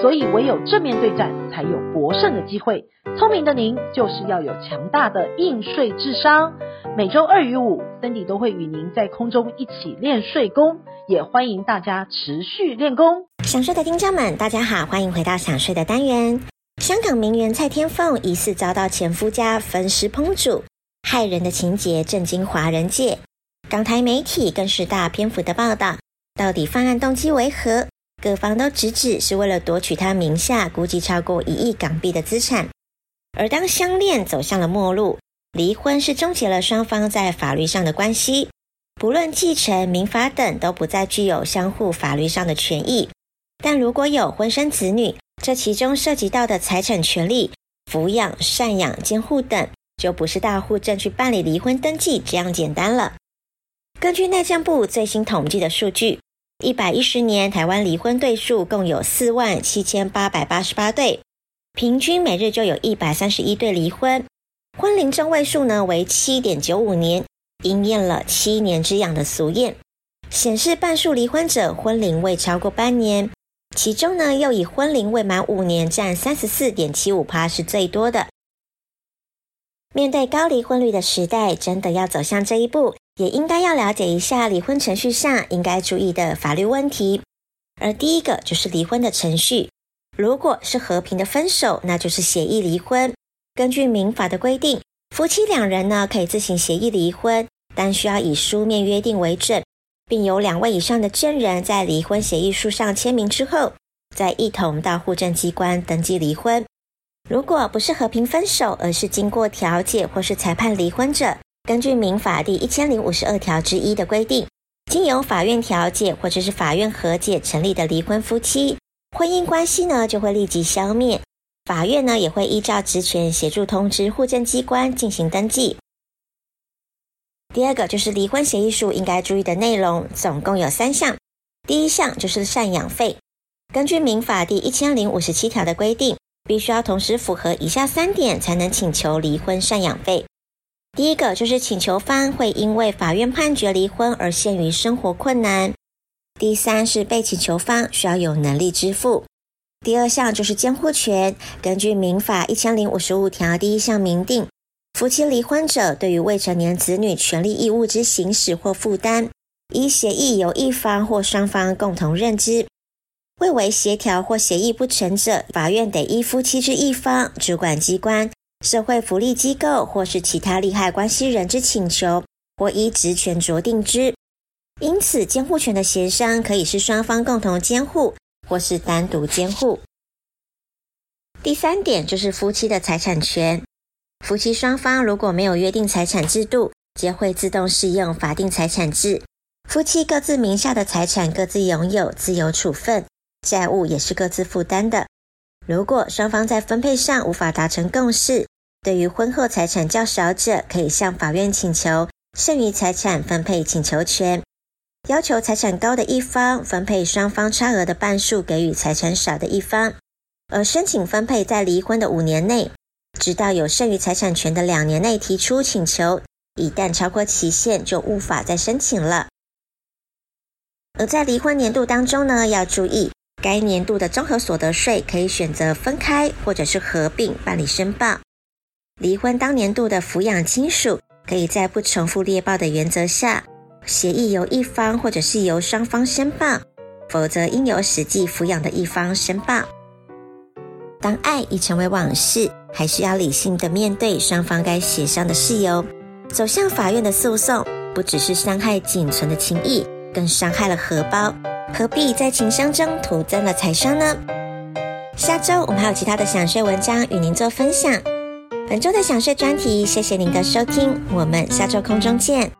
所以唯有正面对战，才有博胜的机会。聪明的您就是要有强大的应税智商。每周二与五，Cindy 都会与您在空中一起练税功，也欢迎大家持续练功。想睡的听众们，大家好，欢迎回到想睡的单元。香港名媛蔡天凤疑似遭到前夫家分尸烹煮，骇人的情节震惊华人界，港台媒体更是大篇幅的报道，到底犯案动机为何？各方都直指是为了夺取他名下估计超过一亿港币的资产。而当相恋走向了末路，离婚是终结了双方在法律上的关系，不论继承、民法等都不再具有相互法律上的权益。但如果有婚生子女，这其中涉及到的财产权利、抚养、赡养、监护等，就不是大户政去办理离婚登记这样简单了。根据内政部最新统计的数据，一百一十年台湾离婚对数共有四万七千八百八十八对。平均每日就有一百三十一对离婚，婚龄中位数呢为七点九五年，应验了七年之痒的俗谚，显示半数离婚者婚龄未超过半年，其中呢又以婚龄未满五年占三十四点七五趴是最多的。面对高离婚率的时代，真的要走向这一步，也应该要了解一下离婚程序上应该注意的法律问题，而第一个就是离婚的程序。如果是和平的分手，那就是协议离婚。根据民法的规定，夫妻两人呢可以自行协议离婚，但需要以书面约定为准，并有两位以上的证人在离婚协议书上签名之后，再一同到户政机关登记离婚。如果不是和平分手，而是经过调解或是裁判离婚者，根据民法第一千零五十二条之一的规定，经由法院调解或者是法院和解成立的离婚夫妻。婚姻关系呢就会立即消灭，法院呢也会依照职权协助通知户政机关进行登记。第二个就是离婚协议书应该注意的内容，总共有三项。第一项就是赡养费，根据民法第一千零五十七条的规定，必须要同时符合以下三点才能请求离婚赡养费。第一个就是请求方会因为法院判决离婚而陷于生活困难。第三是被请求方需要有能力支付。第二项就是监护权，根据民法一千零五十五条第一项明定，夫妻离婚者对于未成年子女权利义务之行使或负担，依协议由一方或双方共同认知。未为协调或协议不成者，法院得依夫妻之一方、主管机关、社会福利机构或是其他利害关系人之请求，或依职权酌定之。因此，监护权的协商可以是双方共同监护，或是单独监护。第三点就是夫妻的财产权。夫妻双方如果没有约定财产制度，皆会自动适用法定财产制。夫妻各自名下的财产各自拥有，自由处分，债务也是各自负担的。如果双方在分配上无法达成共识，对于婚后财产较少者，可以向法院请求剩余财产分配请求权。要求财产高的一方分配双方差额的半数给予财产少的一方，而申请分配在离婚的五年内，直到有剩余财产权的两年内提出请求，一旦超过期限就无法再申请了。而在离婚年度当中呢，要注意该年度的综合所得税可以选择分开或者是合并办理申报。离婚当年度的抚养亲属可以在不重复列报的原则下。协议由一方或者是由双方申报，否则应由实际抚养的一方申报。当爱已成为往事，还是要理性的面对双方该协商的事由。走向法院的诉讼，不只是伤害仅存的情谊，更伤害了荷包。何必在情商中徒增了财商呢？下周我们还有其他的想睡文章与您做分享。本周的想睡专题，谢谢您的收听，我们下周空中见。